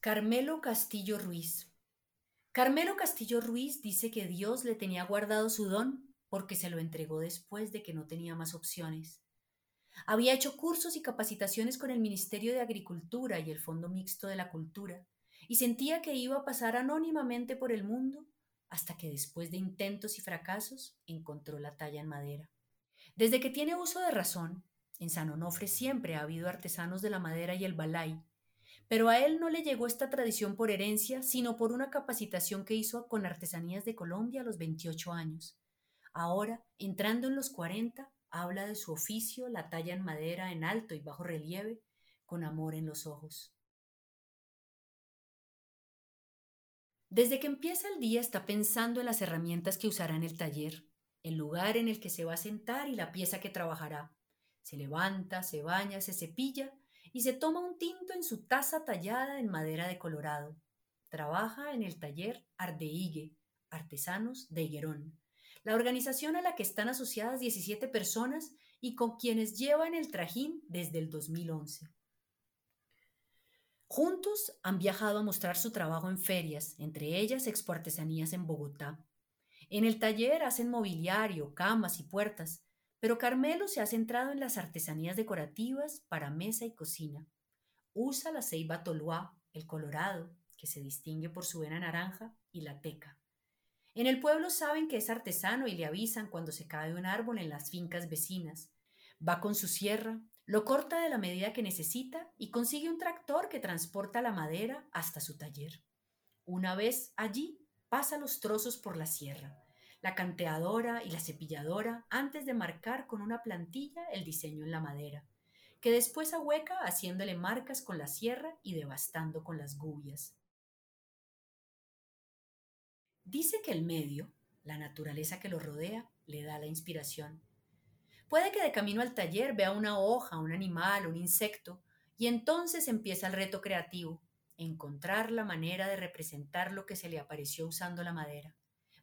Carmelo Castillo Ruiz. Carmelo Castillo Ruiz dice que Dios le tenía guardado su don porque se lo entregó después de que no tenía más opciones. Había hecho cursos y capacitaciones con el Ministerio de Agricultura y el Fondo Mixto de la Cultura y sentía que iba a pasar anónimamente por el mundo hasta que después de intentos y fracasos encontró la talla en madera. Desde que tiene uso de razón, en San Onofre siempre ha habido artesanos de la madera y el balay, pero a él no le llegó esta tradición por herencia, sino por una capacitación que hizo con Artesanías de Colombia a los 28 años. Ahora, entrando en los 40, habla de su oficio, la talla en madera en alto y bajo relieve, con amor en los ojos. Desde que empieza el día está pensando en las herramientas que usará en el taller, el lugar en el que se va a sentar y la pieza que trabajará. Se levanta, se baña, se cepilla y se toma un tinto en su taza tallada en madera de colorado. Trabaja en el taller Ardeigue, Artesanos de Higuerón, la organización a la que están asociadas 17 personas y con quienes llevan el trajín desde el 2011. Juntos han viajado a mostrar su trabajo en ferias, entre ellas Expo Artesanías en Bogotá. En el taller hacen mobiliario, camas y puertas, pero Carmelo se ha centrado en las artesanías decorativas para mesa y cocina. Usa la ceiba toluá, el colorado, que se distingue por su vena naranja, y la teca. En el pueblo saben que es artesano y le avisan cuando se cae un árbol en las fincas vecinas. Va con su sierra, lo corta de la medida que necesita y consigue un tractor que transporta la madera hasta su taller. Una vez allí, pasa los trozos por la sierra la canteadora y la cepilladora antes de marcar con una plantilla el diseño en la madera, que después ahueca haciéndole marcas con la sierra y devastando con las gubias. Dice que el medio, la naturaleza que lo rodea, le da la inspiración. Puede que de camino al taller vea una hoja, un animal, un insecto, y entonces empieza el reto creativo, encontrar la manera de representar lo que se le apareció usando la madera.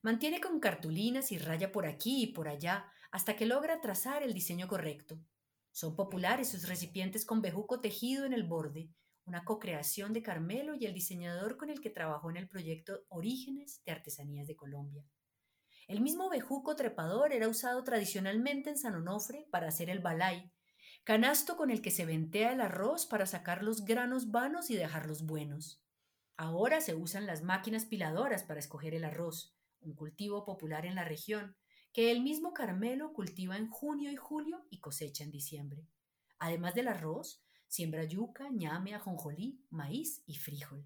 Mantiene con cartulinas y raya por aquí y por allá hasta que logra trazar el diseño correcto. Son populares sus recipientes con bejuco tejido en el borde, una co-creación de Carmelo y el diseñador con el que trabajó en el proyecto Orígenes de Artesanías de Colombia. El mismo bejuco trepador era usado tradicionalmente en San Onofre para hacer el balay, canasto con el que se ventea el arroz para sacar los granos vanos y dejarlos buenos. Ahora se usan las máquinas piladoras para escoger el arroz un cultivo popular en la región, que el mismo Carmelo cultiva en junio y julio y cosecha en diciembre. Además del arroz, siembra yuca, ñame, ajonjolí, maíz y frijol.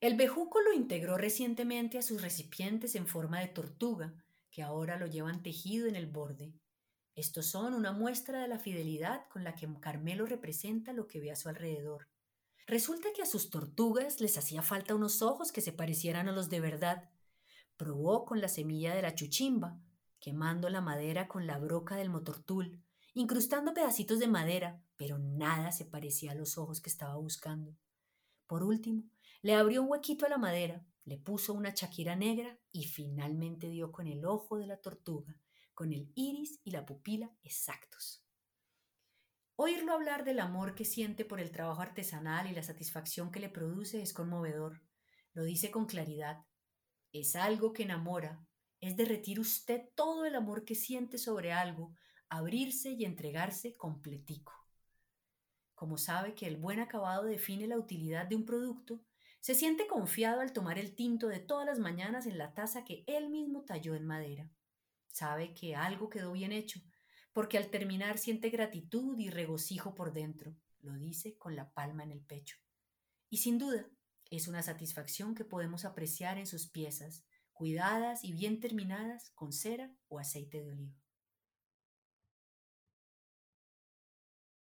El bejuco lo integró recientemente a sus recipientes en forma de tortuga, que ahora lo llevan tejido en el borde. Estos son una muestra de la fidelidad con la que Carmelo representa lo que ve a su alrededor. Resulta que a sus tortugas les hacía falta unos ojos que se parecieran a los de verdad. Probó con la semilla de la chuchimba, quemando la madera con la broca del motortul, incrustando pedacitos de madera, pero nada se parecía a los ojos que estaba buscando. Por último, le abrió un huequito a la madera, le puso una chaquira negra y finalmente dio con el ojo de la tortuga, con el iris y la pupila exactos. Oírlo hablar del amor que siente por el trabajo artesanal y la satisfacción que le produce es conmovedor. Lo dice con claridad. Es algo que enamora. Es derretir usted todo el amor que siente sobre algo, abrirse y entregarse completico. Como sabe que el buen acabado define la utilidad de un producto, se siente confiado al tomar el tinto de todas las mañanas en la taza que él mismo talló en madera. Sabe que algo quedó bien hecho porque al terminar siente gratitud y regocijo por dentro, lo dice con la palma en el pecho. Y sin duda, es una satisfacción que podemos apreciar en sus piezas, cuidadas y bien terminadas con cera o aceite de oliva.